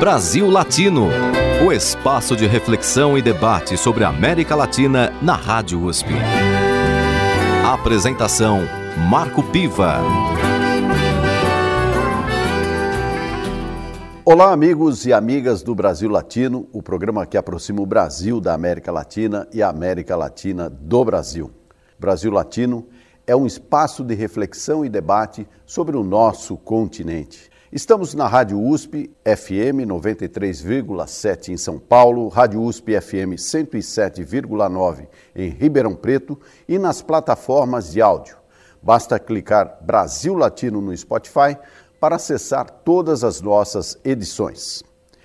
Brasil Latino, o espaço de reflexão e debate sobre a América Latina na Rádio USP. Apresentação Marco Piva. Olá, amigos e amigas do Brasil Latino, o programa que aproxima o Brasil da América Latina e a América Latina do Brasil. Brasil Latino é um espaço de reflexão e debate sobre o nosso continente. Estamos na Rádio USP FM 93,7 em São Paulo, Rádio USP FM 107,9 em Ribeirão Preto e nas plataformas de áudio. Basta clicar Brasil Latino no Spotify para acessar todas as nossas edições.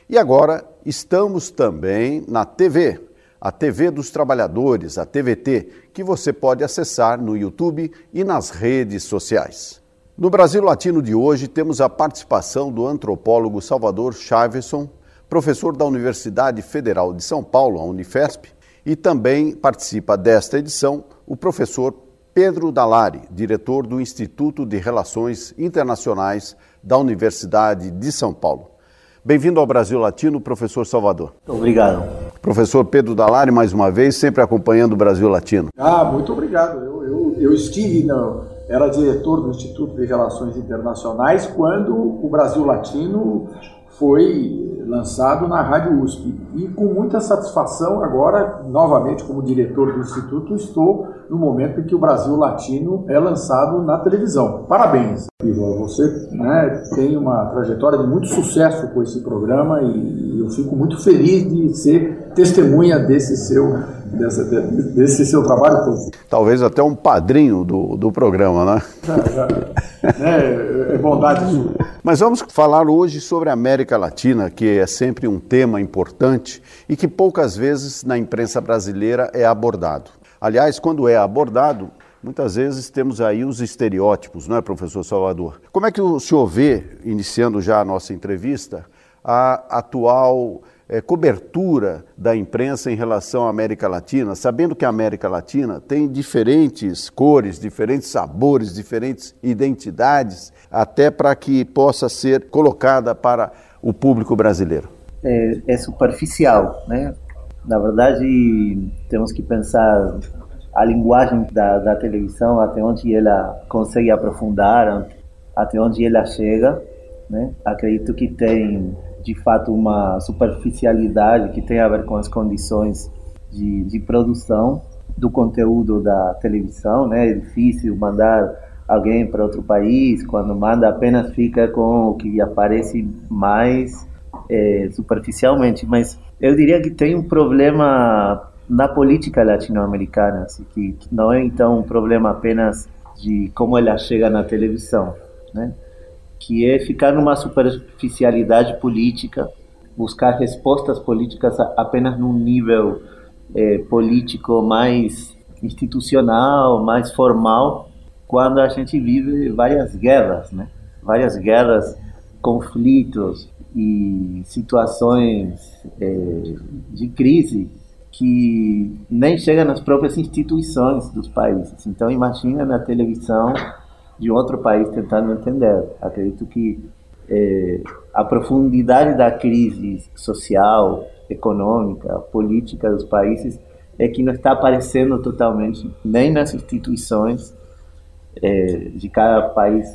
E agora estamos também na TV, a TV dos Trabalhadores, a TVT, que você pode acessar no YouTube e nas redes sociais. No Brasil Latino de hoje temos a participação do antropólogo Salvador Chaveson, professor da Universidade Federal de São Paulo, a Unifesp, e também participa desta edição o professor Pedro Dalari, diretor do Instituto de Relações Internacionais da Universidade de São Paulo. Bem-vindo ao Brasil Latino, professor Salvador. Obrigado. Professor Pedro Dalari, mais uma vez, sempre acompanhando o Brasil Latino. Ah, muito obrigado. Eu, eu, eu estive, no, era diretor do Instituto de Relações Internacionais quando o Brasil Latino foi lançado na Rádio USP. E com muita satisfação, agora, novamente como diretor do Instituto, estou no momento em que o Brasil Latino é lançado na televisão. Parabéns, Ivo. Você né, tem uma trajetória de muito sucesso com esse programa e eu fico muito feliz de ser testemunha desse seu desse, desse seu trabalho todo. Talvez até um padrinho do, do programa, né? Já, já. É, é bondade sua. Mas vamos falar hoje sobre a América Latina, que é sempre um tema importante e que poucas vezes na imprensa brasileira é abordado. Aliás, quando é abordado, muitas vezes temos aí os estereótipos, não é, professor Salvador? Como é que o senhor vê, iniciando já a nossa entrevista, a atual é, cobertura da imprensa em relação à América Latina, sabendo que a América Latina tem diferentes cores, diferentes sabores, diferentes identidades, até para que possa ser colocada para o público brasileiro? É, é superficial, né? Na verdade, temos que pensar a linguagem da, da televisão, até onde ela consegue aprofundar, até onde ela chega. Né? Acredito que tem de fato uma superficialidade que tem a ver com as condições de, de produção do conteúdo da televisão, né? É difícil mandar alguém para outro país, quando manda apenas fica com o que aparece mais é, superficialmente, mas eu diria que tem um problema na política latino-americana, assim, que, que não é então um problema apenas de como ela chega na televisão, né? Que é ficar numa superficialidade política, buscar respostas políticas apenas num nível é, político mais institucional, mais formal, quando a gente vive várias guerras, né? Várias guerras, conflitos e situações é, de crise que nem chegam nas próprias instituições dos países. Então imagina na televisão de outro país tentando entender. Acredito que é, a profundidade da crise social, econômica, política dos países é que não está aparecendo totalmente nem nas instituições é, de cada país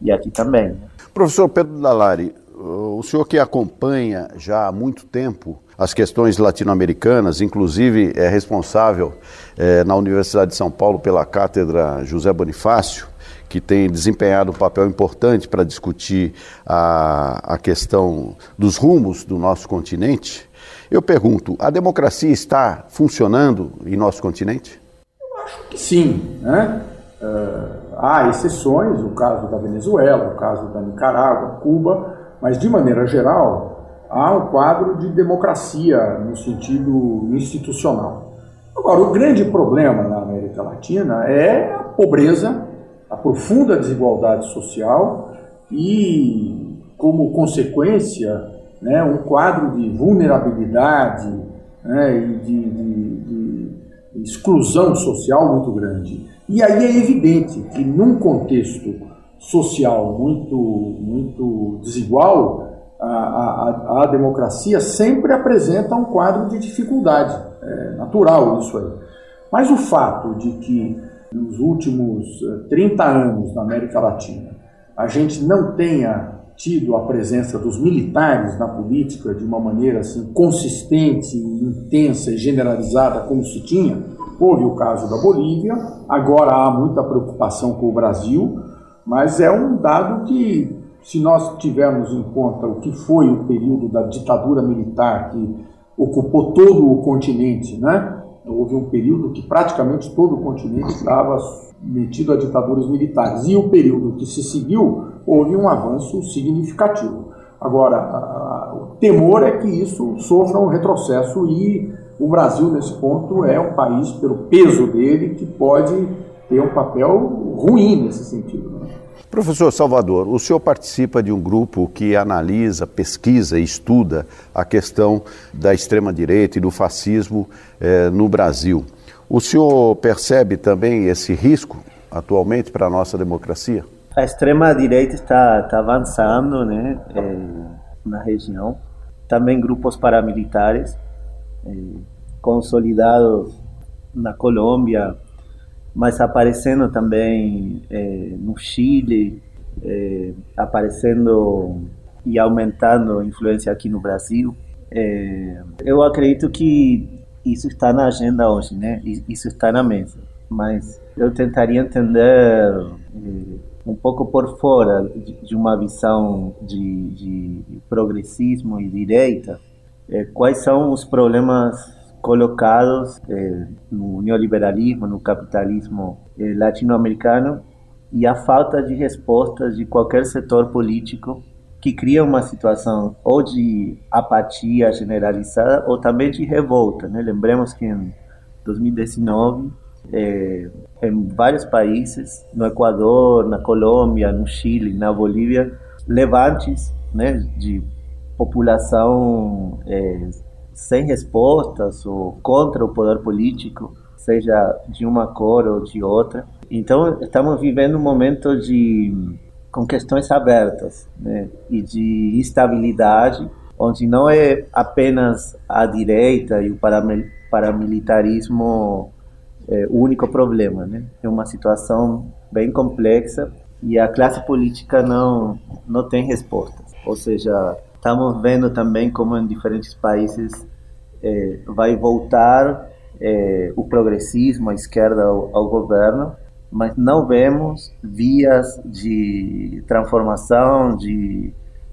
e aqui também. Professor Pedro Dalari, o senhor que acompanha já há muito tempo as questões latino-americanas, inclusive é responsável é, na Universidade de São Paulo pela cátedra José Bonifácio, que tem desempenhado um papel importante para discutir a, a questão dos rumos do nosso continente. Eu pergunto: a democracia está funcionando em nosso continente? Eu acho que sim. Né? Uh, há exceções, o caso da Venezuela, o caso da Nicarágua, Cuba, mas de maneira geral há um quadro de democracia no sentido institucional. Agora, o grande problema na América Latina é a pobreza a profunda desigualdade social e, como consequência, né, um quadro de vulnerabilidade né, e de, de, de exclusão social muito grande. E aí é evidente que, num contexto social muito, muito desigual, a, a, a democracia sempre apresenta um quadro de dificuldade. É natural isso aí. Mas o fato de que nos últimos 30 eh, anos na América Latina a gente não tenha tido a presença dos militares na política de uma maneira assim consistente, intensa e generalizada como se tinha. Houve o caso da Bolívia, agora há muita preocupação com o Brasil, mas é um dado que, se nós tivermos em conta o que foi o período da ditadura militar que ocupou todo o continente, né? Houve um período que praticamente todo o continente estava metido a ditaduras militares. E o período que se seguiu, houve um avanço significativo. Agora, a, o temor é que isso sofra um retrocesso e o Brasil, nesse ponto, é um país, pelo peso dele, que pode ter um papel ruim nesse sentido. Né? Professor Salvador, o senhor participa de um grupo que analisa, pesquisa e estuda a questão da extrema-direita e do fascismo eh, no Brasil. O senhor percebe também esse risco atualmente para a nossa democracia? A extrema-direita está, está avançando né, eh, na região. Também grupos paramilitares eh, consolidados na Colômbia, mas aparecendo também eh, no Chile, eh, aparecendo e aumentando a influência aqui no Brasil. Eh, eu acredito que isso está na agenda hoje, né? Isso está na mesa. Mas eu tentaria entender um pouco por fora de, uma visão de, de, progressismo e direita, quais são os problemas colocados eh, no neoliberalismo, no capitalismo eh, latino-americano e a falta de respostas de qualquer setor político que cria uma situação ou de apatia generalizada ou também de revolta. Né? Lembremos que em 2019, eh, em vários países, no Equador, na Colômbia, no Chile, na Bolívia, levantes né, de população eh, sem respostas ou contra o poder político, seja de uma cor ou de outra. Então, estamos vivendo um momento de com questões abertas né, e de instabilidade, onde não é apenas a direita e o paramilitarismo é, o único problema, né? É uma situação bem complexa e a classe política não não tem respostas. Ou seja, Estamos vendo também como em diferentes países é, vai voltar é, o progressismo, a esquerda ao, ao, governo, mas não vemos vias de transformação, de,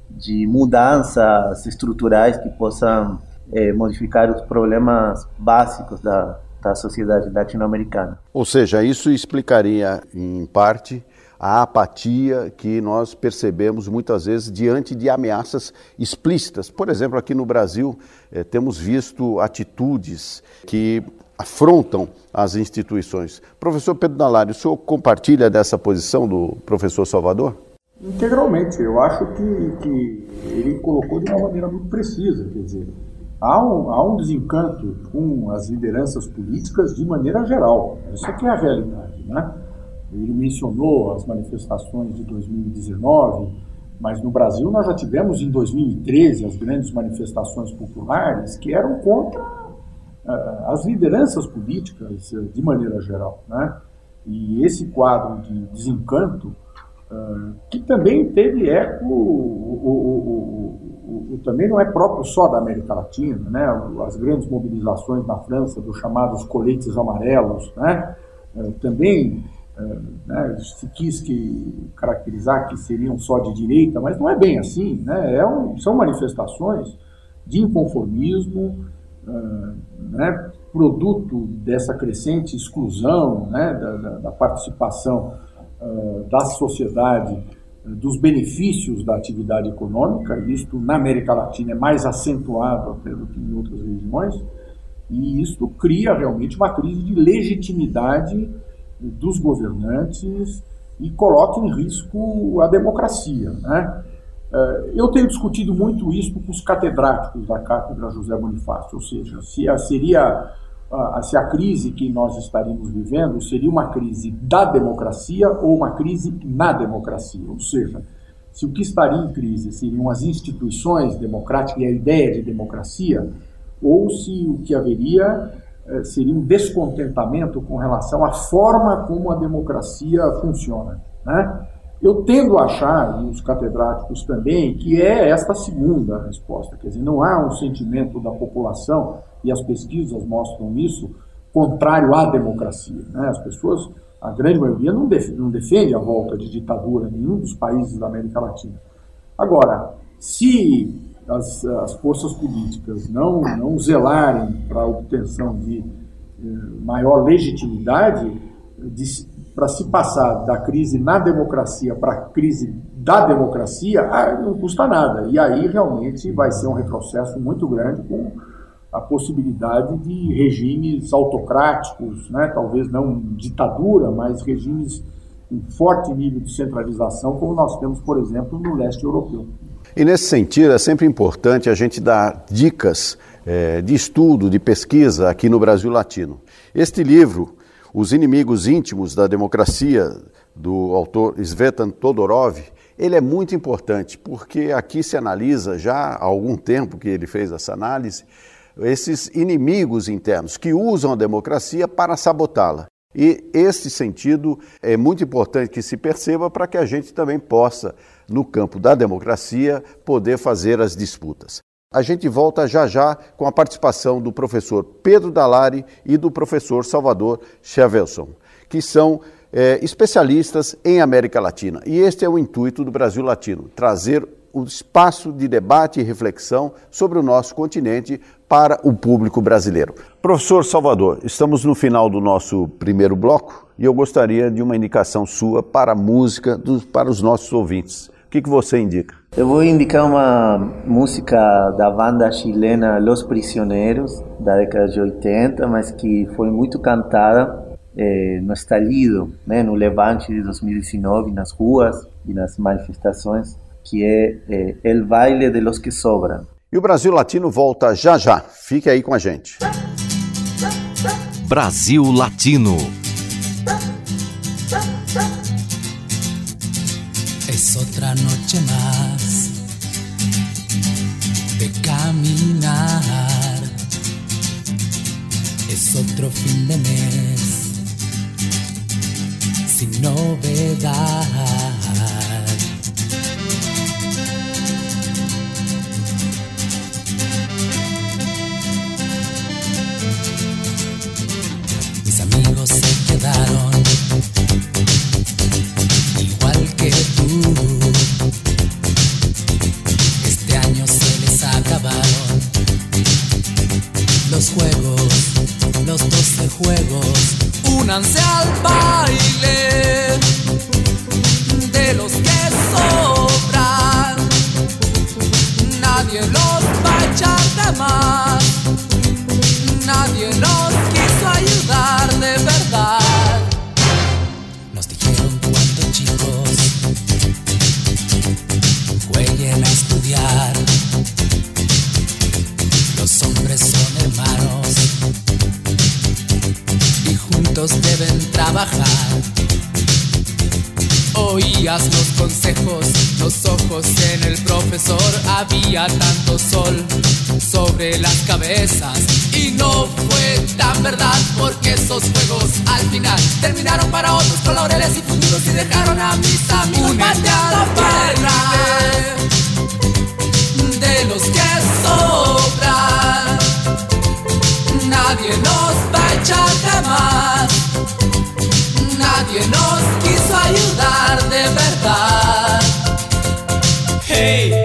de mudanças estruturais que possam é, modificar os problemas básicos da, da sociedade latino-americana. Ou seja, isso explicaria, em parte, a apatia que nós percebemos muitas vezes diante de ameaças explícitas. Por exemplo, aqui no Brasil, eh, temos visto atitudes que afrontam as instituições. Professor Pedro Dalari, o senhor compartilha dessa posição do professor Salvador? Integralmente. Eu acho que, que ele colocou de uma maneira muito precisa. Quer dizer, há um, há um desencanto com as lideranças políticas de maneira geral. Isso aqui é a realidade, né? Ele mencionou as manifestações de 2019, mas no Brasil nós já tivemos em 2013 as grandes manifestações populares que eram contra uh, as lideranças políticas uh, de maneira geral. Né? E esse quadro de desencanto, uh, que também teve eco, o, o, o, também não é próprio só da América Latina, né? as grandes mobilizações na França dos chamados coletes amarelos, né? também né, se quis que caracterizar que seriam só de direita, mas não é bem assim. Né? É um, são manifestações de inconformismo, uh, né, produto dessa crescente exclusão né, da, da, da participação uh, da sociedade dos benefícios da atividade econômica, isto na América Latina é mais acentuado até do que em outras regiões, e isto cria realmente uma crise de legitimidade dos governantes e coloca em risco a democracia. Né? É, eu tenho discutido muito isso com os catedráticos da Cátedra José Bonifácio, ou seja, se a, seria a, se a crise que nós estaríamos vivendo seria uma crise da democracia ou uma crise na democracia, ou seja, se o que estaria em crise seriam as instituições democráticas e a ideia de democracia, ou se o que haveria eh, seria um descontentamento com relação à forma como a democracia funciona. Né? Eu tendo a achar, e os catedráticos também, que é esta segunda resposta. Quer dizer, não há um sentimento da população, e as pesquisas mostram isso, contrário à democracia. Né? As pessoas, a grande maioria, não, def não defende a volta de ditadura em nenhum dos países da América Latina. Agora, se as, as forças políticas não, não zelarem para a obtenção de eh, maior legitimidade, para se passar da crise na democracia para a crise da democracia, ah, não custa nada. E aí realmente vai ser um retrocesso muito grande com a possibilidade de regimes autocráticos, né? talvez não ditadura, mas regimes com forte nível de centralização, como nós temos, por exemplo, no leste europeu. E nesse sentido, é sempre importante a gente dar dicas é, de estudo, de pesquisa aqui no Brasil Latino. Este livro, Os Inimigos Íntimos da Democracia, do autor Svetan Todorov, ele é muito importante, porque aqui se analisa já há algum tempo que ele fez essa análise, esses inimigos internos que usam a democracia para sabotá-la. E esse sentido é muito importante que se perceba para que a gente também possa, no campo da democracia, poder fazer as disputas. A gente volta já já com a participação do professor Pedro Dalari e do professor Salvador Chevelson, que são é, especialistas em América Latina. E este é o intuito do Brasil Latino: trazer o espaço de debate e reflexão sobre o nosso continente para o público brasileiro. Professor Salvador, estamos no final do nosso primeiro bloco e eu gostaria de uma indicação sua para a música, dos, para os nossos ouvintes. O que, que você indica? Eu vou indicar uma música da banda chilena Los Prisioneiros, da década de 80, mas que foi muito cantada eh, no estalido, né, no levante de 2019, nas ruas e nas manifestações que é, é El Baile de los que Sobram. E o Brasil Latino volta já já. Fique aí com a gente. Brasil Latino. Es otra noche más de caminar. Es otro fin de mes sin novedad. Igual que tú. Este año se les acabaron los juegos, los doce juegos. Únanse al baile de los que sobran. Nadie los va a echar de más. Los consejos, los ojos en el profesor. Había tanto sol sobre las cabezas y no fue tan verdad porque esos juegos al final terminaron para otros con laureles y futuros y dejaron a mis amigos la de los que sobran. Nadie nos va a echar jamás. Nadie nos quiso ayudar de verdad. Hey,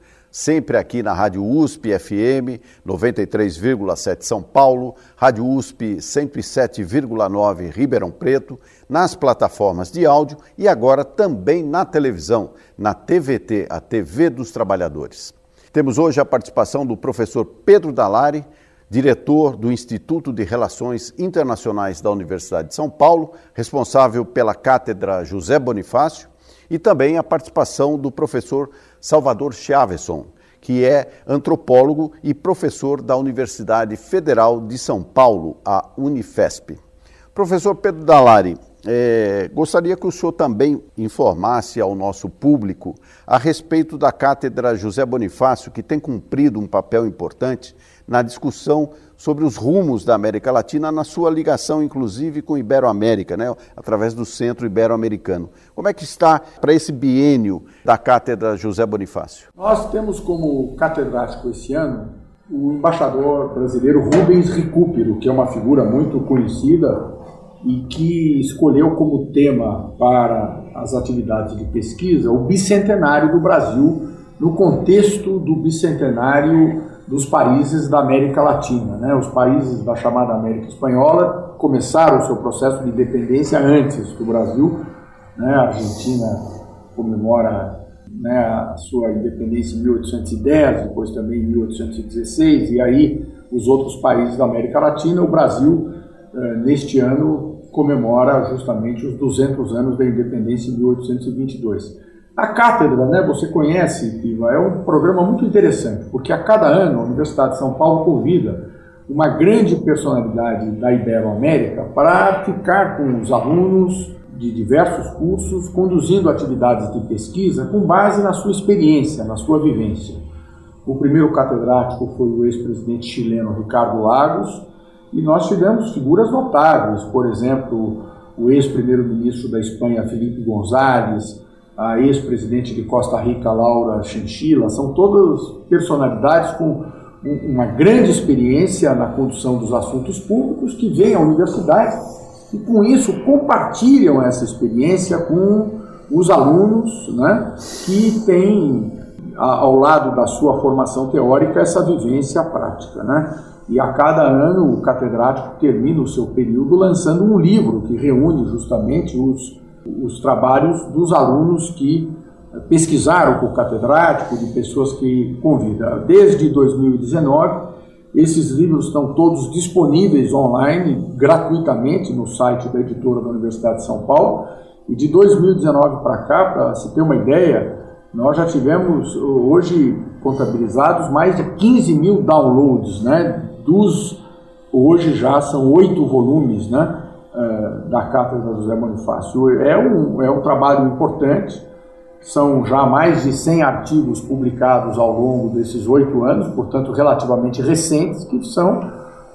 Sempre aqui na Rádio USP FM 93,7 São Paulo, Rádio USP 107,9 Ribeirão Preto, nas plataformas de áudio e agora também na televisão, na TVT, a TV dos Trabalhadores. Temos hoje a participação do professor Pedro Dalari, diretor do Instituto de Relações Internacionais da Universidade de São Paulo, responsável pela cátedra José Bonifácio, e também a participação do professor Salvador Chaveson, que é antropólogo e professor da Universidade Federal de São Paulo, a Unifesp. Professor Pedro Dalari, é, gostaria que o senhor também informasse ao nosso público a respeito da cátedra José Bonifácio, que tem cumprido um papel importante na discussão sobre os rumos da América Latina, na sua ligação, inclusive, com Iberoamérica, né, através do Centro Ibero-Americano. Como é que está para esse biênio da Cátedra José Bonifácio? Nós temos como catedrático esse ano o embaixador brasileiro Rubens Recupero, que é uma figura muito conhecida e que escolheu como tema para as atividades de pesquisa o bicentenário do Brasil no contexto do bicentenário dos países da América Latina. Né? Os países da chamada América Espanhola começaram o seu processo de independência antes do Brasil. Né? A Argentina comemora né, a sua independência em 1810, depois também em 1816, e aí os outros países da América Latina. O Brasil, eh, neste ano, comemora justamente os 200 anos da independência em 1822. A cátedra, né, você conhece, Iva, é um programa muito interessante, porque a cada ano a Universidade de São Paulo convida uma grande personalidade da Iberoamérica para ficar com os alunos de diversos cursos, conduzindo atividades de pesquisa com base na sua experiência, na sua vivência. O primeiro catedrático foi o ex-presidente chileno Ricardo Lagos, e nós tivemos figuras notáveis, por exemplo, o ex-primeiro-ministro da Espanha, Felipe González, a ex-presidente de Costa Rica, Laura Chinchilla, são todas personalidades com uma grande experiência na condução dos assuntos públicos que vêm à universidade e, com isso, compartilham essa experiência com os alunos né, que têm, ao lado da sua formação teórica, essa vivência prática. Né? E a cada ano o catedrático termina o seu período lançando um livro que reúne justamente os, os trabalhos dos alunos que pesquisaram com o catedrático, de pessoas que convida. Desde 2019, esses livros estão todos disponíveis online, gratuitamente, no site da editora da Universidade de São Paulo. E de 2019 para cá, para se ter uma ideia, nós já tivemos hoje contabilizados mais de 15 mil downloads, né? Dos hoje já são oito volumes, né? Eh, da Cátedra José Bonifácio. É um, é um trabalho importante são já mais de 100 artigos publicados ao longo desses oito anos, portanto relativamente recentes, que são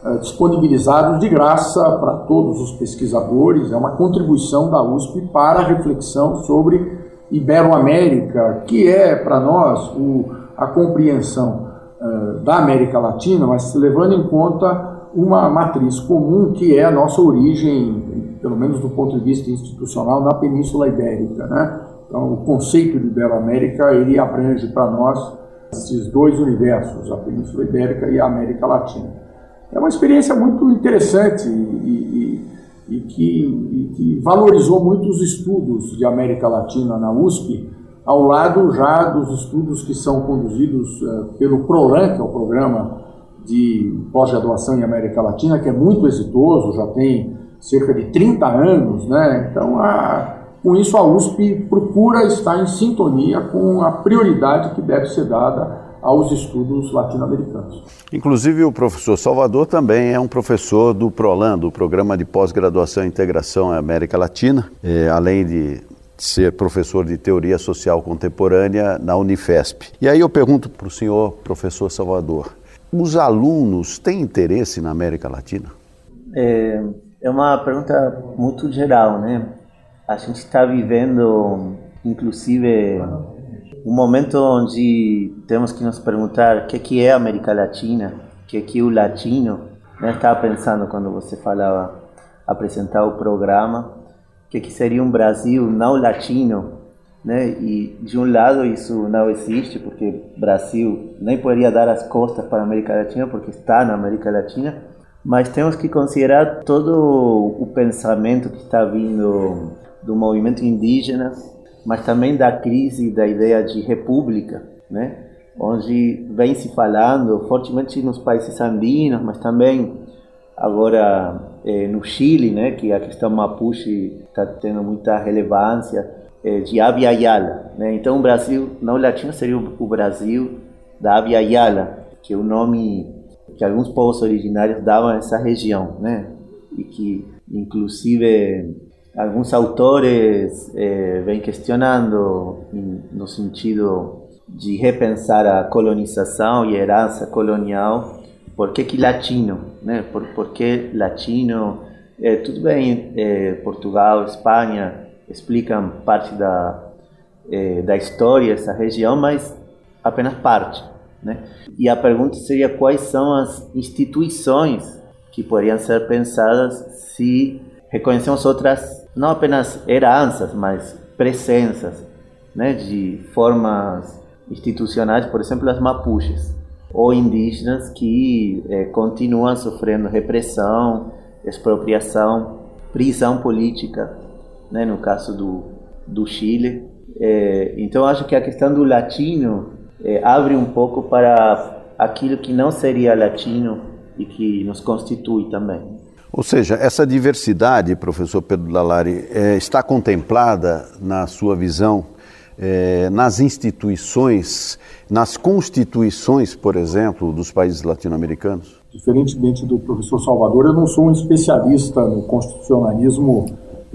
é, disponibilizados de graça para todos os pesquisadores. É uma contribuição da USP para a reflexão sobre Iberoamérica, que é para nós o, a compreensão uh, da América Latina, mas levando em conta uma matriz comum que é a nossa origem, pelo menos do ponto de vista institucional, na Península Ibérica, né? Então, o conceito de Iberoamérica ele abrange para nós esses dois universos, a Península Ibérica e a América Latina. É uma experiência muito interessante e, e, e, que, e, que, valorizou muito os estudos de América Latina na USP, ao lado já dos estudos que são conduzidos uh, pelo PROLAN, que é o Programa de Pós-Graduação em América Latina, que é muito exitoso, já tem cerca de 30 anos, né? Então, a, com isso, a USP procura estar em sintonia com a prioridade que deve ser dada aos estudos latino-americanos. Inclusive, o professor Salvador também é um professor do PROLAN, do Programa de Pós-Graduação e Integração à América Latina, é, além de ser professor de Teoria Social Contemporânea na Unifesp. E aí eu pergunto para o senhor, professor Salvador, os alunos têm interesse na América Latina? É, é uma pergunta muito geral, né? a gente está vivendo, inclusive, um momento onde temos que nos perguntar o que, que é a América Latina, o que, que é o latino. Eu estava pensando quando você falava, apresentar o programa, o que, que seria um Brasil não latino, né? E de um lado isso não existe, porque Brasil nem poderia dar as costas para a América Latina, porque está na América Latina, mas temos que considerar todo o pensamento que está vindo do movimento indígena, mas também da crise da ideia de república, né? onde vem se falando fortemente nos países andinos, mas também agora eh, no Chile, né, que a questão Mapuche está tendo muita relevância, eh, de Abya. Né? Então o Brasil não latino seria o Brasil da Abya que é o nome que alguns povos originários davam a essa região, né? e que inclusive alguns autores eh, vêm questionando no sentido de repensar a colonização e herança colonial, por que, que latino, né? Por, por que latino? Eh, tudo bem, eh, Portugal, Espanha explicam parte da eh, da história dessa região, mas apenas parte, né? E a pergunta seria quais são as instituições que poderiam ser pensadas se reconhecemos outras não apenas heranças, mas presenças né, de formas institucionais, por exemplo, as mapuches, ou indígenas que eh, continuam sofrendo repressão, expropriação, prisão política, né, no caso do, do Chile. Eh, então, acho que a questão do latino eh, abre um pouco para aquilo que não seria latino e que nos constitui também. Ou seja, essa diversidade, professor Pedro Dalari, é, está contemplada na sua visão é, nas instituições, nas constituições, por exemplo, dos países latino-americanos? diferentemente do professor Salvador, eu não sou um especialista no constitucionalismo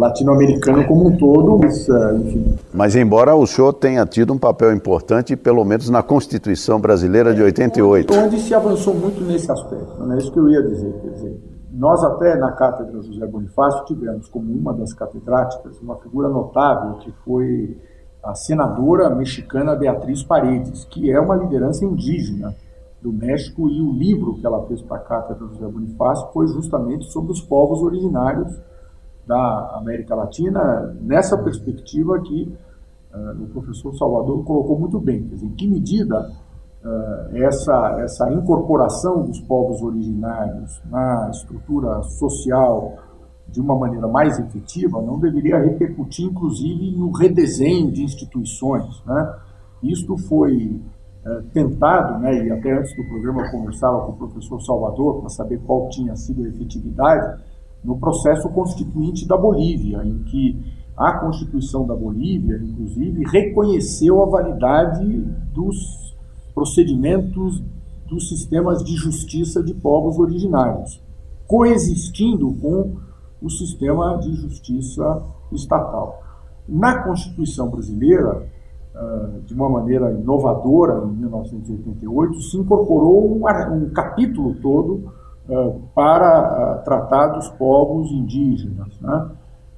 latino-americano como um todo, mas, uh, enfim. Mas embora o senhor tenha tido um papel importante, pelo menos na Constituição Brasileira de 88. Onde, onde se avançou muito nesse aspecto, né? é isso que eu ia dizer. Quer dizer, nós até na Cátedra José Bonifácio tivemos como uma das catedráticas uma figura notável que foi a senadora mexicana Beatriz Paredes, que é uma liderança indígena do México e o livro que ela fez para a Cátedra José Bonifácio foi justamente sobre os povos originários da América Latina, nessa perspectiva que uh, o professor Salvador colocou muito bem, quer dizer, em que medida uh, essa, essa incorporação dos povos originários na estrutura social de uma maneira mais efetiva não deveria repercutir, inclusive, no redesenho de instituições. Né? Isto foi uh, tentado, né, e até antes do programa eu conversava com o professor Salvador para saber qual tinha sido a efetividade, no processo constituinte da Bolívia, em que a Constituição da Bolívia, inclusive, reconheceu a validade dos procedimentos dos sistemas de justiça de povos originários, coexistindo com o sistema de justiça estatal. Na Constituição brasileira, ah, de uma maneira inovadora, em 1988, se incorporou um capítulo todo para eh, tratar dos povos indígenas. Né?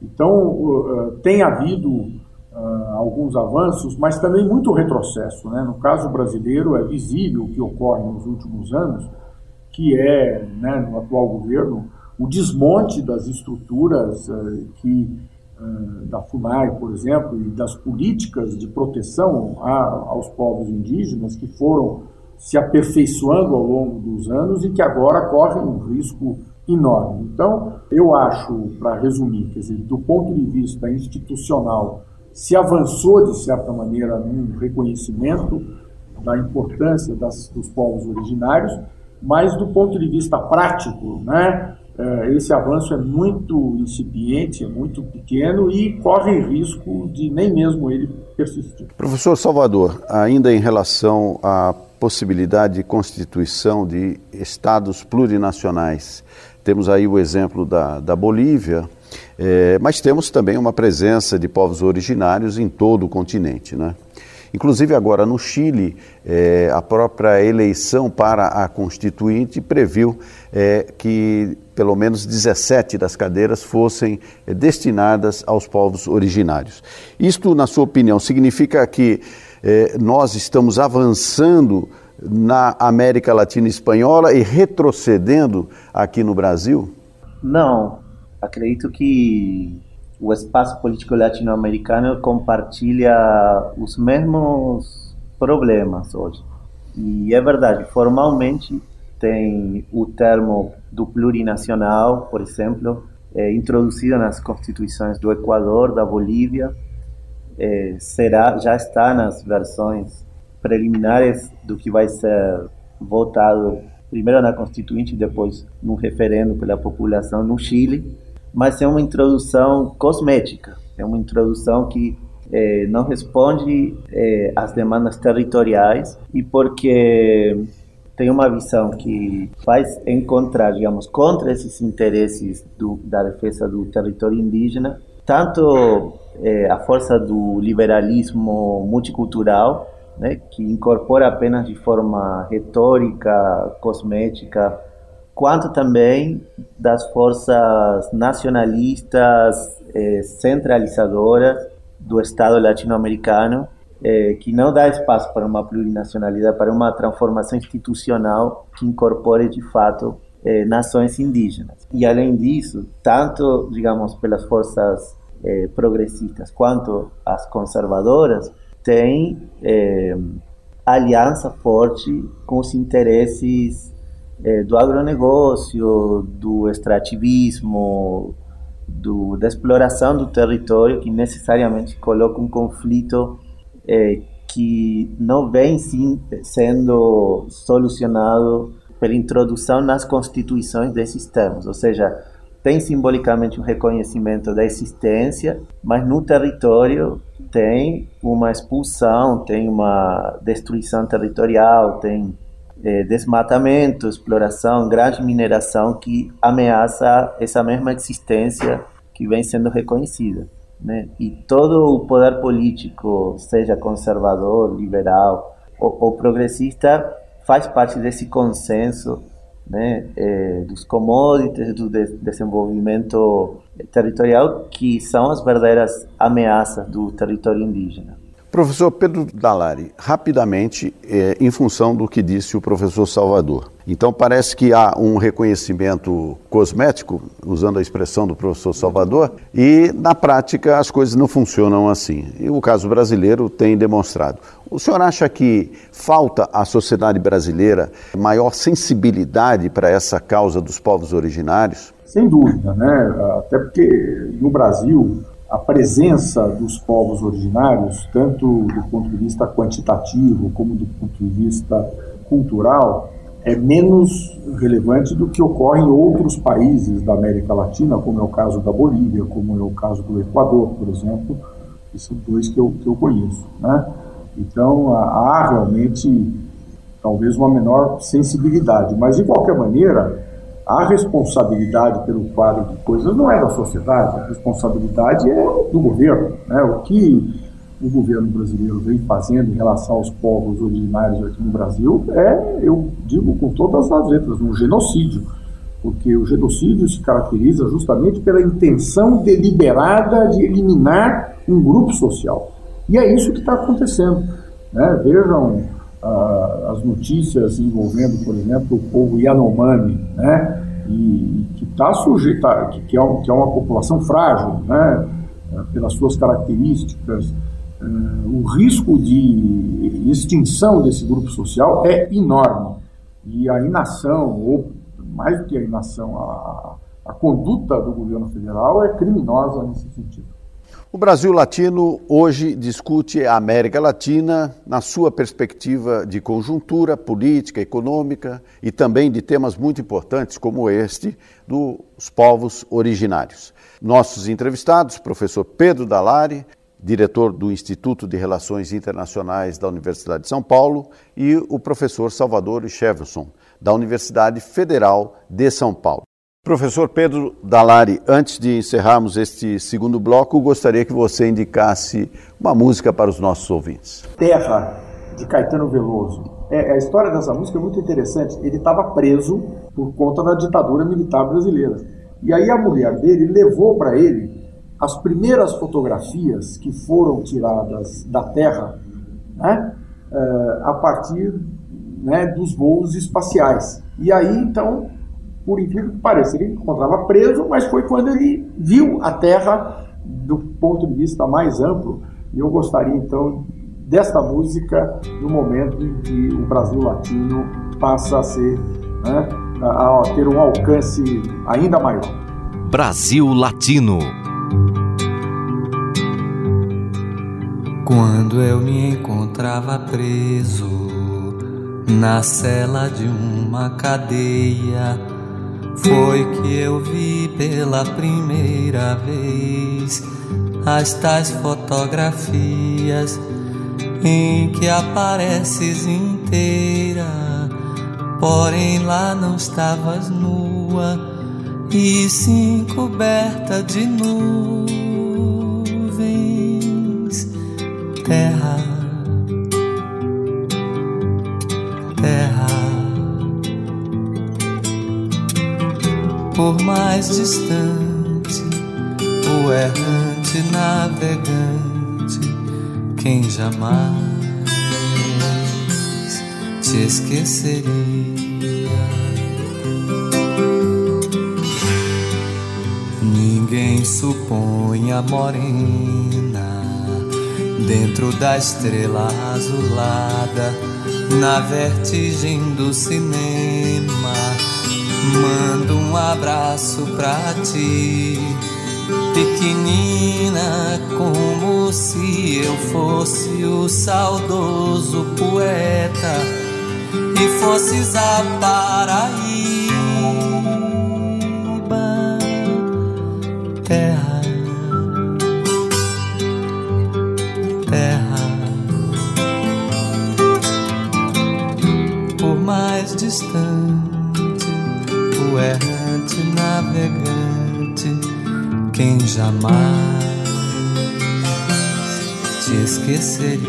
Então, eh, tem havido alguns avanços, mas também muito retrocesso. Né? No caso brasileiro, é visível o que ocorre nos últimos anos, que é, né, no atual governo, o desmonte das estruturas que da FUNAI, por exemplo, e das políticas de proteção aos povos indígenas que foram se aperfeiçoando ao longo dos anos e que agora correm um risco enorme. Então, eu acho, para resumir, quer dizer, do ponto de vista institucional, se avançou, de certa maneira, num reconhecimento da importância das, dos povos originários, mas do ponto de vista prático, né, é, esse avanço é muito incipiente, é muito pequeno e corre risco de nem mesmo ele persistir. Professor Salvador, ainda em relação à possibilidade de constituição de estados plurinacionais. Temos aí o exemplo da, da Bolívia, é, mas temos também uma presença de povos originários em todo o continente. Né? Inclusive, agora no Chile, é, a própria eleição para a Constituinte previu é, que pelo menos 17 das cadeiras fossem destinadas aos povos originários. Isto, na sua opinião, significa que eh, nós estamos avançando na América Latina Espanhola e retrocedendo aqui no Brasil? Não. Acredito que o espaço político latino-americano compartilha os mesmos problemas hoje. E é verdade, formalmente tem o termo do plurinacional, por exemplo, é, introduzido nas constituições do Equador, da Bolívia, é, será já está nas versões preliminares do que vai ser votado primeiro na Constituinte, depois no referendo pela população no Chile, mas é uma introdução cosmética, é uma introdução que é, não responde é, às demandas territoriais e porque tem uma visão que faz encontrar, digamos, contra esses interesses do, da defesa do território indígena, tanto é, a força do liberalismo multicultural, né, que incorpora apenas de forma retórica, cosmética, quanto também das forças nacionalistas é, centralizadoras do Estado latino-americano, é, que não dá espaço para uma plurinacionalidade, para uma transformação institucional que incorpore de fato nações indígenas. E além disso, tanto, digamos, pelas forças eh, progressistas quanto as conservadoras têm eh, aliança forte com os interesses eh, do agronegócio, do extrativismo, do, da exploração do território, que necessariamente coloca um conflito eh, que não vem sim, sendo solucionado pela introdução nas constituições desses termos, ou seja, tem simbolicamente um reconhecimento da existência, mas no território tem uma expulsão, tem uma destruição territorial, tem é, desmatamento, exploração, grande mineração que ameaça essa mesma existência que vem sendo reconhecida. Né? E todo o poder político, seja conservador, liberal ou, ou progressista, faz parte desse consenso né, é, dos commodities, do de desenvolvimento territorial, que são as verdadeiras ameaças do território indígena. Professor Pedro Dalari, rapidamente, é, em função do que disse o professor Salvador. Então, parece que há um reconhecimento cosmético, usando a expressão do professor Salvador, e na prática as coisas não funcionam assim. E o caso brasileiro tem demonstrado. O senhor acha que falta à sociedade brasileira maior sensibilidade para essa causa dos povos originários? Sem dúvida, né? Até porque no Brasil a presença dos povos originários, tanto do ponto de vista quantitativo como do ponto de vista cultural, é menos relevante do que ocorre em outros países da América Latina, como é o caso da Bolívia, como é o caso do Equador, por exemplo, que são dois que eu, que eu conheço. Né? Então, há realmente talvez uma menor sensibilidade, mas de qualquer maneira, a responsabilidade pelo quadro de coisas não é da sociedade, a responsabilidade é do governo. Né? O que o governo brasileiro vem fazendo em relação aos povos originários aqui no Brasil é, eu digo com todas as letras, um genocídio. Porque o genocídio se caracteriza justamente pela intenção deliberada de eliminar um grupo social. E é isso que está acontecendo. Né? Vejam as notícias envolvendo, por exemplo, o povo Yanomami, né? E que está sujeita, que, que, é um, que é uma população frágil, né? Pelas suas características, uh, o risco de extinção desse grupo social é enorme. E a inação, ou mais do que a inação, a, a conduta do governo federal é criminosa nesse sentido. O Brasil Latino hoje discute a América Latina na sua perspectiva de conjuntura política, econômica e também de temas muito importantes como este dos povos originários. Nossos entrevistados, professor Pedro Dalari, diretor do Instituto de Relações Internacionais da Universidade de São Paulo, e o professor Salvador Cheverson, da Universidade Federal de São Paulo. Professor Pedro Dalari, antes de encerrarmos este segundo bloco, gostaria que você indicasse uma música para os nossos ouvintes. Terra, de Caetano Veloso. É, a história dessa música é muito interessante. Ele estava preso por conta da ditadura militar brasileira. E aí a mulher dele levou para ele as primeiras fotografias que foram tiradas da Terra né, é, a partir né, dos voos espaciais. E aí, então, por incrível que pareça. Ele encontrava preso, mas foi quando ele viu a Terra do ponto de vista mais amplo. E eu gostaria então desta música no momento em que o Brasil Latino passa a ser, né, a, a ter um alcance ainda maior. Brasil Latino. Quando eu me encontrava preso na cela de uma cadeia foi que eu vi pela primeira vez as tais fotografias em que apareces inteira, porém lá não estavas nua e sim coberta de nuvens, terra. Por mais distante, o errante navegante, quem jamais te esqueceria. Ninguém supõe a morena dentro da estrela azulada, na vertigem do cinema Mando um abraço pra ti, pequenina, como se eu fosse o saudoso poeta e fosses a Paraíba, te esqueceria.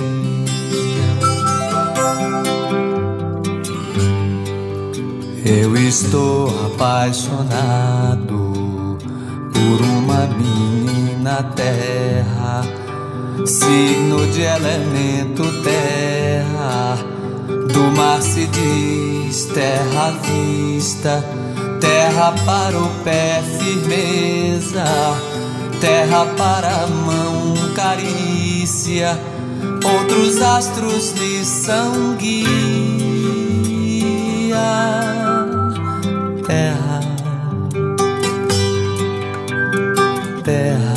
Eu estou apaixonado por uma menina terra, signo de elemento terra. Do mar se diz terra vista, terra para o pé firmeza, terra para a mão carícia. Outros astros lhe são guia terra, terra.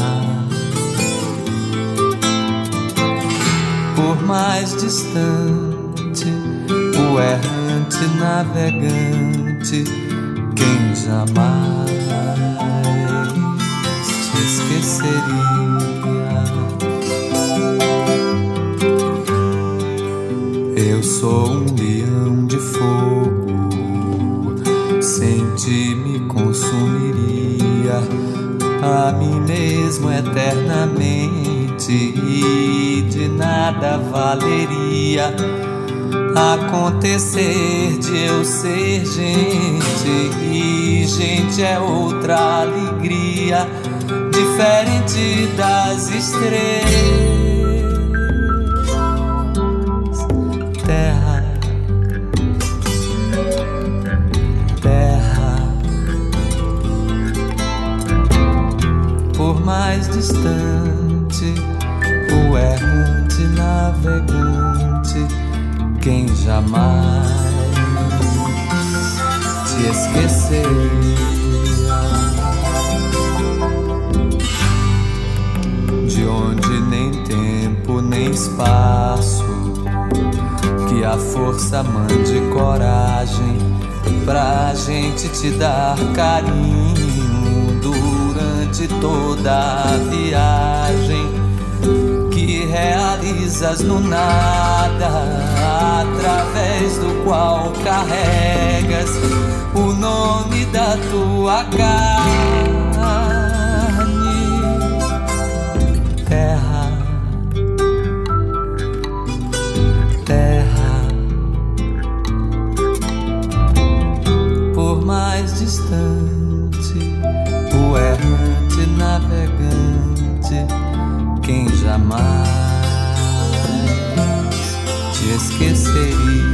Por mais distante, o errante navegante, quem jamais te esqueceria. Sou um leão de fogo. Ti me consumiria a mim mesmo eternamente e de nada valeria acontecer de eu ser gente. E gente é outra alegria diferente das estrelas distante, o errante navegante, quem jamais te esqueceria. De onde nem tempo nem espaço, que a força mande coragem pra gente te dar carinho durante toda a viagem que realizas no nada, através do qual carregas o nome da tua carne, terra, terra, por mais distante te esqueceria.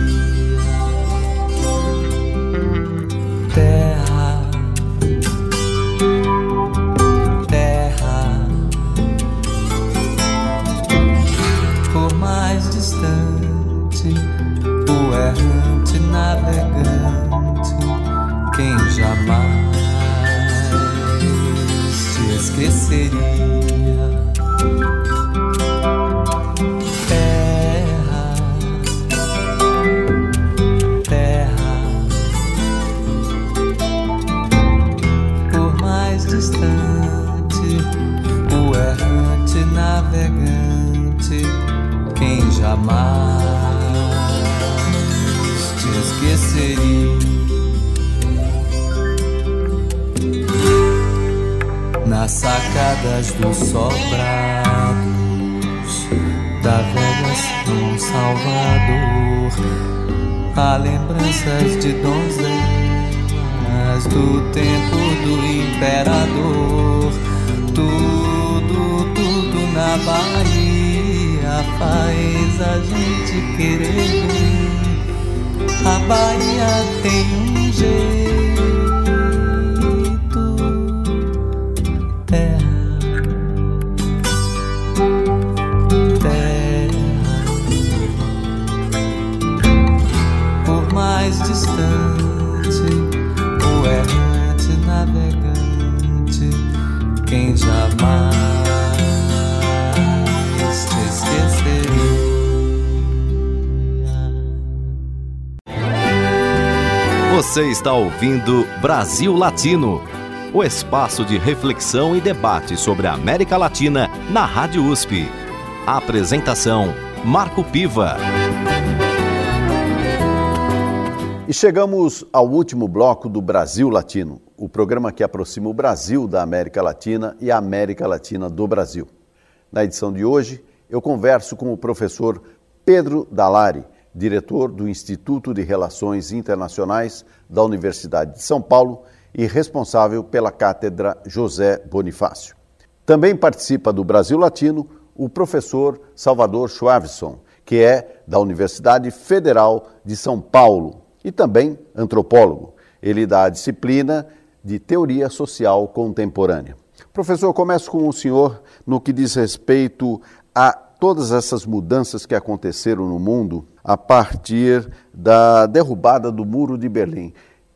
Quem jamais te esqueceria. nas sacadas dos sobrados da velha São Salvador, há lembranças de donzelas do tempo do imperador. Tudo, tudo na Bahia faz a gente querer. A Bahia tem um jeito Você está ouvindo Brasil Latino, o espaço de reflexão e debate sobre a América Latina na Rádio USP. A apresentação: Marco Piva. E chegamos ao último bloco do Brasil Latino, o programa que aproxima o Brasil da América Latina e a América Latina do Brasil. Na edição de hoje, eu converso com o professor Pedro Dalari, diretor do Instituto de Relações Internacionais da Universidade de São Paulo e responsável pela cátedra José Bonifácio. Também participa do Brasil Latino o professor Salvador Schwavson, que é da Universidade Federal de São Paulo e também antropólogo. Ele dá a disciplina de Teoria Social Contemporânea. Professor, começo com o senhor no que diz respeito a todas essas mudanças que aconteceram no mundo a partir da derrubada do Muro de Berlim.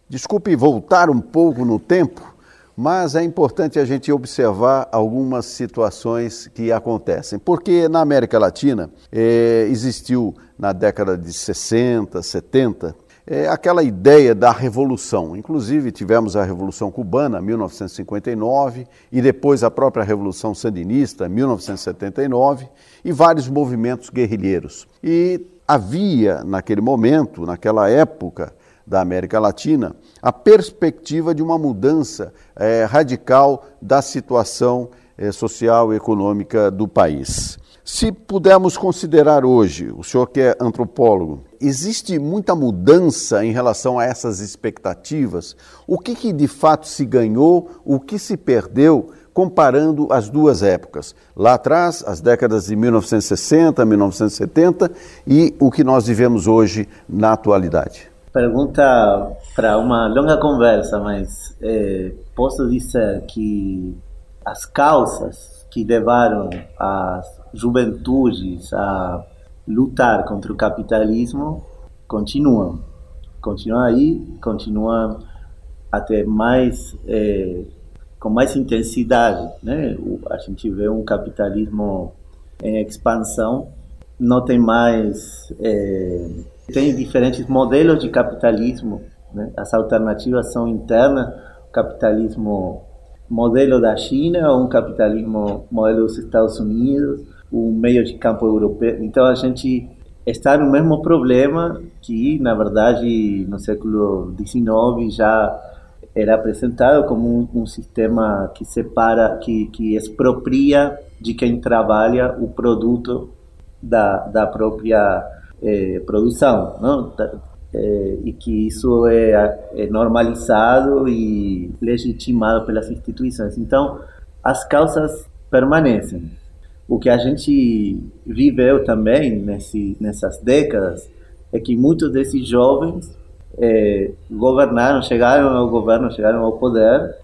Desculpe voltar um pouco no tempo, mas é importante a gente observar algumas situações que acontecem. Porque na América Latina é, existiu na década de 60, 70, é, aquela ideia da revolução. Inclusive, tivemos a Revolução Cubana, 1959, e depois a própria Revolução Sandinista, 1979, e vários movimentos guerrilheiros. E havia, naquele momento, naquela época da América Latina, a perspectiva de uma mudança é, radical da situação é, social e econômica do país. Se pudermos considerar hoje, o senhor que é antropólogo, existe muita mudança em relação a essas expectativas? O que, que de fato se ganhou, o que se perdeu comparando as duas épocas, lá atrás, as décadas de 1960, 1970 e o que nós vivemos hoje na atualidade? Pergunta para uma longa conversa, mas é, posso dizer que as causas que levaram as juventudes a lutar contra o capitalismo continuam. Continuam aí, continuam até mais é, com mais intensidade, né? A gente vê um capitalismo em expansão, não tem mais é, tem diferentes modelos de capitalismo, né? As alternativas são internas, o capitalismo modelo da China um capitalismo modelo dos Estados Unidos, o meio de campo europeu. Então a gente está no mesmo problema que, na verdade, no século XIX já era apresentado como um, um, sistema que separa, que, que expropria de quem trabalha o produto da, da própria eh, produção, não? Eh, e que isso é, é, normalizado e legitimado pelas instituições. Então, as causas permanecem. O que a gente viveu também nesse, nessas décadas é que muitos desses jovens é, governaram, chegaram ao governo, chegaram ao poder,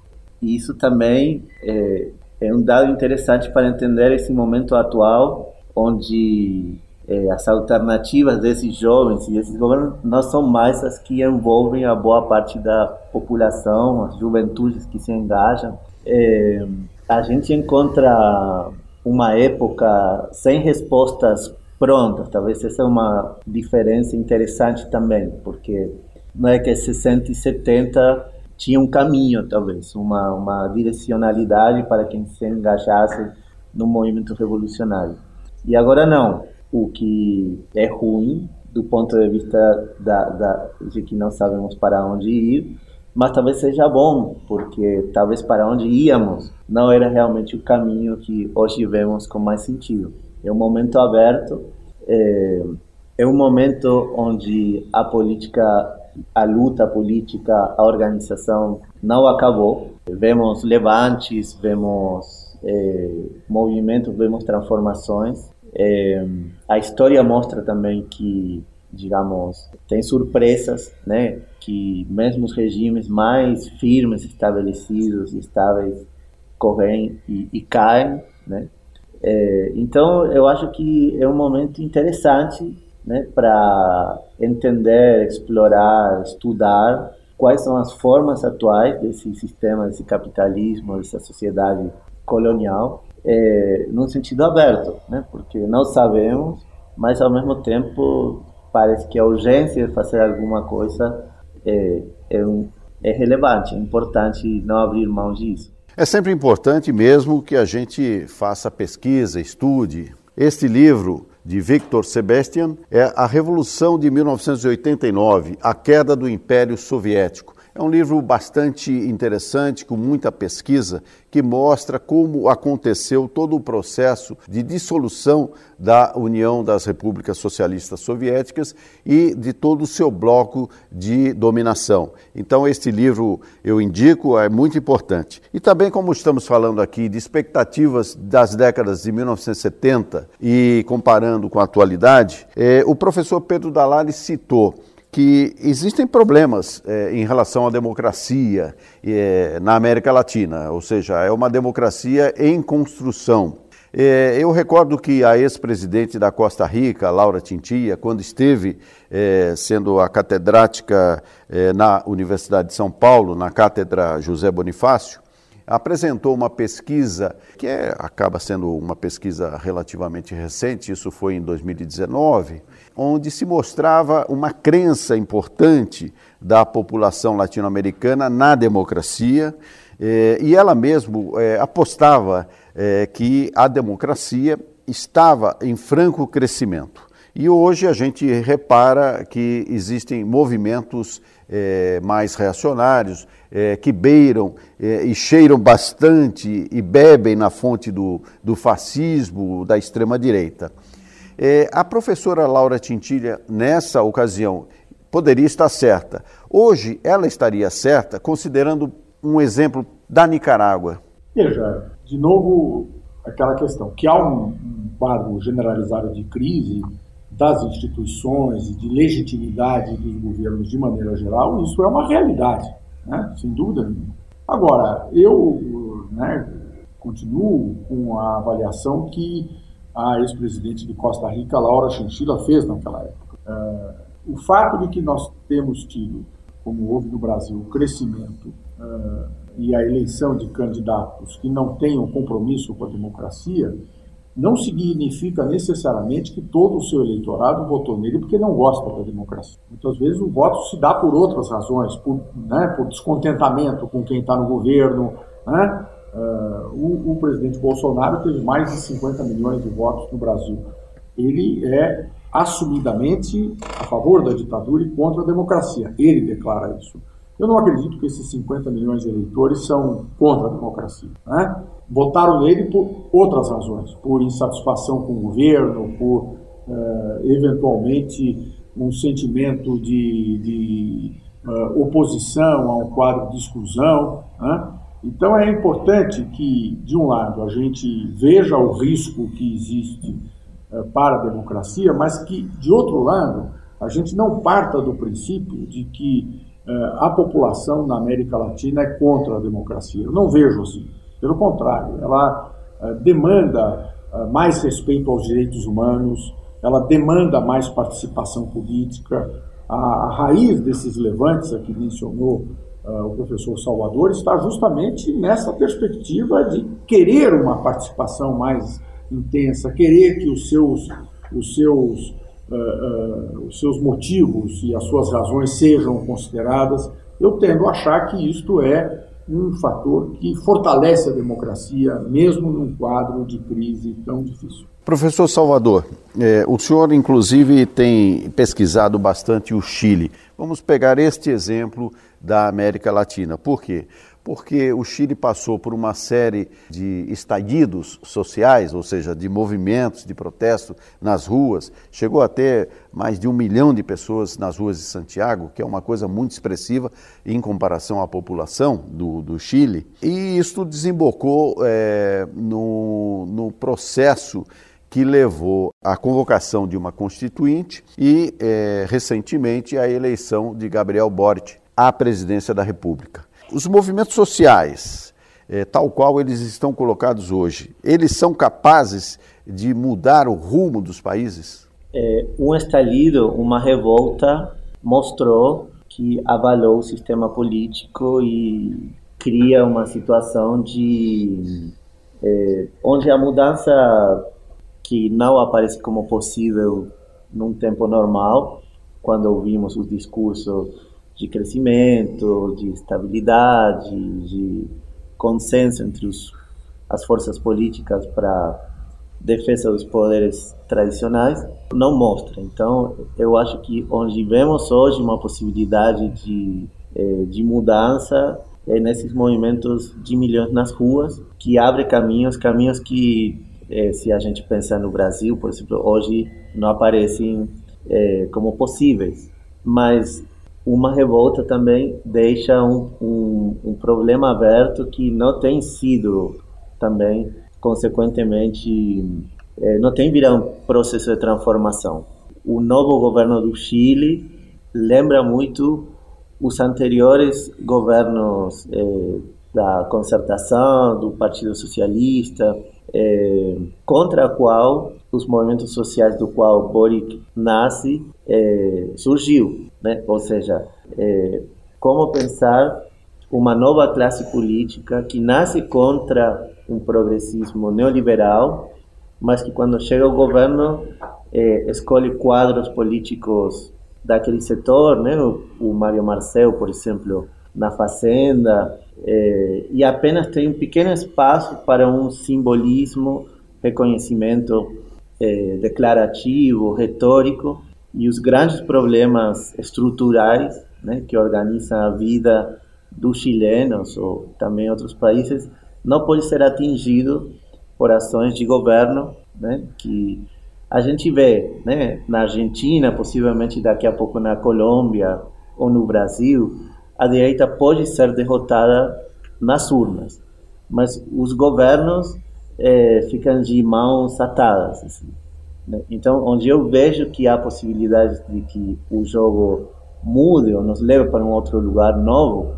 e isso também é, é um dado interessante para entender esse momento atual, onde é, as alternativas desses jovens e desses governos não são mais as que envolvem a boa parte da população, as juventudes que se engajam. É, a gente encontra uma época sem respostas prontas, talvez essa é uma diferença interessante também, porque não é que 60 e 70 tinha um caminho, talvez, uma, uma direcionalidade para quem se engajasse no movimento revolucionário. E agora não. O que é ruim do ponto de vista da, da, de que não sabemos para onde ir, mas talvez seja bom, porque talvez para onde íamos não era realmente o caminho que hoje vemos com mais sentido. É um momento aberto, é, é um momento onde a política a luta política, a organização não acabou. Vemos levantes, vemos é, movimentos, vemos transformações. É, a história mostra também que, digamos, tem surpresas, né? Que mesmo os regimes mais firmes, estabelecidos, estáveis, correm e, e caem, né? É, então, eu acho que é um momento interessante né, para entender, explorar, estudar quais são as formas atuais desse sistema, desse capitalismo, dessa sociedade colonial, é, num sentido aberto, né, porque não sabemos, mas ao mesmo tempo parece que a urgência de fazer alguma coisa é, é, um, é relevante, é importante não abrir mão disso. É sempre importante mesmo que a gente faça pesquisa, estude. Este livro de Victor Sebastian é A Revolução de 1989, a queda do Império Soviético. É um livro bastante interessante, com muita pesquisa, que mostra como aconteceu todo o processo de dissolução da União das Repúblicas Socialistas Soviéticas e de todo o seu bloco de dominação. Então, este livro eu indico, é muito importante. E também, como estamos falando aqui de expectativas das décadas de 1970 e comparando com a atualidade, é, o professor Pedro Dalari citou que existem problemas é, em relação à democracia é, na América Latina, ou seja, é uma democracia em construção. É, eu recordo que a ex-presidente da Costa Rica, Laura Tintia, quando esteve sendo a catedrática na Universidade de São Paulo, na Cátedra José Bonifácio, apresentou uma pesquisa que é, acaba sendo uma pesquisa relativamente recente, isso foi em 2019, onde se mostrava uma crença importante da população latino-americana na democracia, eh, e ela mesmo eh, apostava eh, que a democracia estava em franco crescimento. E hoje a gente repara que existem movimentos mais reacionários, que beiram e cheiram bastante e bebem na fonte do, do fascismo, da extrema-direita. É, a professora Laura Tintilha, nessa ocasião, poderia estar certa. Hoje, ela estaria certa, considerando um exemplo da Nicarágua. Veja, de novo, aquela questão, que há um, um quadro generalizado de crise das instituições de legitimidade dos governos de maneira geral, isso é uma realidade, né? sem dúvida nenhuma. Agora, eu né, continuo com a avaliação que a ex-presidente de Costa Rica, Laura Chinchilla, fez naquela época. Uh, o fato de que nós temos tido, como houve no Brasil, o crescimento uh, e a eleição de candidatos que não tenham compromisso com a democracia, não significa necessariamente que todo o seu eleitorado votou nele porque não gosta da democracia. Muitas vezes o voto se dá por outras razões, por, né, por descontentamento com quem está no governo, né, Uh, o, o, presidente Bolsonaro teve mais de 50 milhões de votos no Brasil. Ele é assumidamente a favor da ditadura e contra a democracia. Ele declara isso. Eu não acredito que esses 50 milhões de eleitores são contra a democracia. Né? Votaram nele por outras razões, por insatisfação com o governo, por uh, eventualmente um sentimento de, de uh, oposição a um quadro de exclusão. Né? Então é importante que, de um lado, a gente veja o risco que existe uh, para a democracia, mas que, de outro lado, a gente não parta do princípio de que a população na América Latina é contra a democracia. Eu não vejo assim. Pelo contrário, ela uh, demanda mais respeito aos direitos humanos, ela demanda mais participação política. A, raiz desses levantes, a que mencionou uh, o professor Salvador, está justamente nessa perspectiva de querer uma participação mais intensa, querer que os seus, os seus, uh, uh, os seus motivos e as suas razões sejam consideradas. Eu tendo a achar que isto é um fator que fortalece a democracia, mesmo num quadro de crise tão difícil. Professor Salvador, é, o senhor inclusive tem pesquisado bastante o Chile. Vamos pegar este exemplo da América Latina. Por quê? Porque o Chile passou por uma série de estallidos sociais, ou seja, de movimentos de protesto nas ruas. Chegou a ter mais de um milhão de pessoas nas ruas de Santiago, que é uma coisa muito expressiva em comparação à população do, do Chile. E isso desembocou é, no, no processo que levou à convocação de uma constituinte e, é, recentemente, à eleição de Gabriel Boric à presidência da República. Os movimentos sociais, é, tal qual eles estão colocados hoje, eles são capazes de mudar o rumo dos países? É, um estalido, uma revolta, mostrou que avalou o sistema político e cria uma situação de é, onde a mudança que não aparece como possível num tempo normal, quando ouvimos os discursos de crescimento, de estabilidade, de consenso entre os, as forças políticas para defesa dos poderes tradicionais, não mostra. Então, eu acho que onde vemos hoje uma possibilidade de eh, de mudança eh, nesses movimentos de milhões nas ruas, que abre caminhos, caminhos que, eh, se a gente pensar no Brasil, por exemplo, hoje não aparecem eh, como possíveis. Mas uma revolta também deixa um, um, um problema aberto que não tem sido também, consequentemente, é, não tem virado um processo de transformação. O novo governo do Chile lembra muito os anteriores governos é, da concertação, do Partido Socialista, é, contra a qual os movimentos sociais do qual Boric nasce surgiu, né? Ou seja, é, como pensar uma nova classe política que nasce contra um progressismo neoliberal, mas que quando chega ao governo é, escolhe quadros políticos daquele setor, né? O, o Mário Marcel, por exemplo, na Fazenda, é, e apenas tem um pequeno espaço para um simbolismo, reconhecimento é, declarativo, retórico, e os grandes problemas estruturais né, que organizam a vida dos chilenos ou também outros países não pode ser atingido por ações de governo né, que a gente vê né, na Argentina, possivelmente daqui a pouco na Colômbia ou no Brasil, a direita pode ser derrotada nas urnas, mas os governos é, ficam de mãos atadas. Assim? Então, onde eu vejo que há possibilidade de que o jogo mude ou nos leve para um outro lugar novo,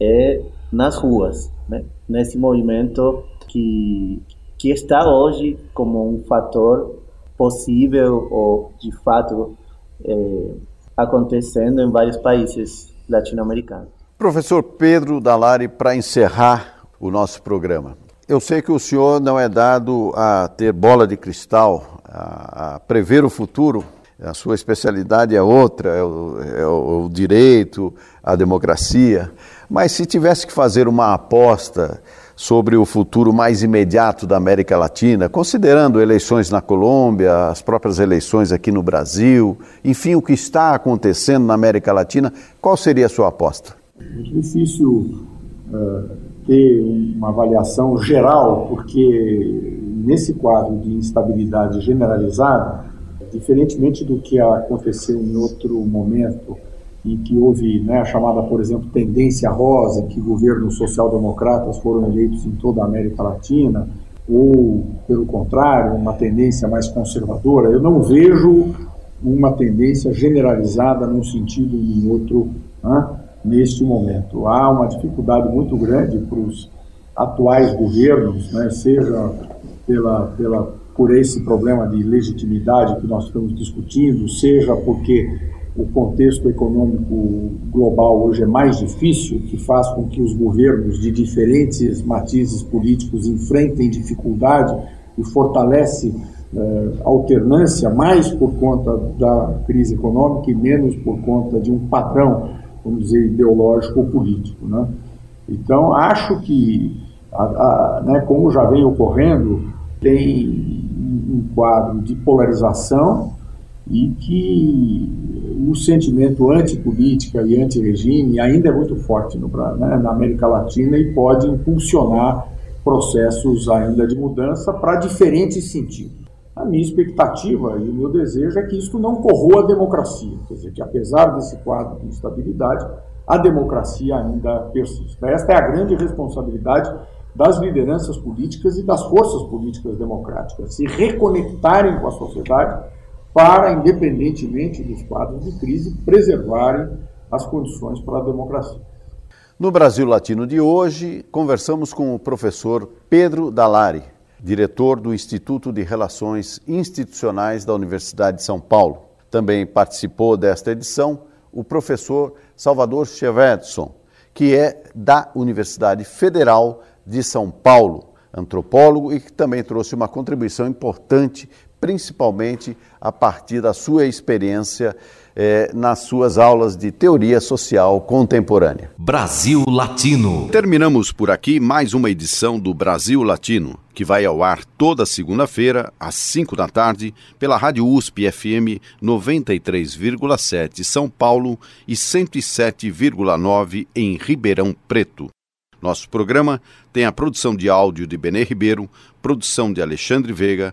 é nas ruas, né? nesse movimento que, que está hoje como um fator possível ou de fato é, acontecendo em vários países latino-americanos. Professor Pedro Dalari, para encerrar o nosso programa, eu sei que o senhor não é dado a ter bola de cristal, a, a prever o futuro, a sua especialidade é outra, é o, é o, direito, a democracia. Mas se tivesse que fazer uma aposta sobre o futuro mais imediato da América Latina, considerando eleições na Colômbia, as próprias eleições aqui no Brasil, enfim, o que está acontecendo na América Latina, qual seria a sua aposta? É difícil uh, ter uma avaliação geral, porque nesse quadro de instabilidade generalizada, diferentemente do que aconteceu em outro momento, em que houve né, a chamada, por exemplo, tendência rosa, que governos social-democratas foram eleitos em toda a América Latina, ou, pelo contrário, uma tendência mais conservadora, eu não vejo uma tendência generalizada num sentido ou em outro né, neste momento. Há uma dificuldade muito grande para os atuais governos, né, seja pela, pela, por esse problema de legitimidade que nós estamos discutindo, seja porque o contexto econômico global hoje é mais difícil, que faz com que os governos de diferentes matizes políticos enfrentem dificuldade e fortalece eh, alternância mais por conta da crise econômica e menos por conta de um padrão, vamos dizer, ideológico ou político. Né? Então, acho que, a, a, né, como já vem ocorrendo, tem um quadro de polarização e que o sentimento antipolítica e anti-regime ainda é muito forte no, né, na América Latina e pode impulsionar processos ainda de mudança para diferentes sentidos. A minha expectativa e o meu desejo é que isso não corroa a democracia, quer dizer, que apesar desse quadro de instabilidade, a democracia ainda persista. Esta é a grande responsabilidade das lideranças políticas e das forças políticas democráticas se reconectarem com a sociedade para, independentemente dos quadros de crise, preservarem as condições para a democracia. No Brasil Latino de hoje, conversamos com o professor Pedro Dalari, diretor do Instituto de Relações Institucionais da Universidade de São Paulo. Também participou desta edição o professor Salvador Chevedson, que é da Universidade Federal de São Paulo, antropólogo e que também trouxe uma contribuição importante, principalmente a partir da sua experiência eh, nas suas aulas de teoria social contemporânea. Brasil Latino. Terminamos por aqui mais uma edição do Brasil Latino, que vai ao ar toda segunda-feira, às 5 da tarde, pela Rádio USP FM 93,7 São Paulo e 107,9 em Ribeirão Preto. Nosso programa tem a produção de áudio de Benê Ribeiro, produção de Alexandre Veiga,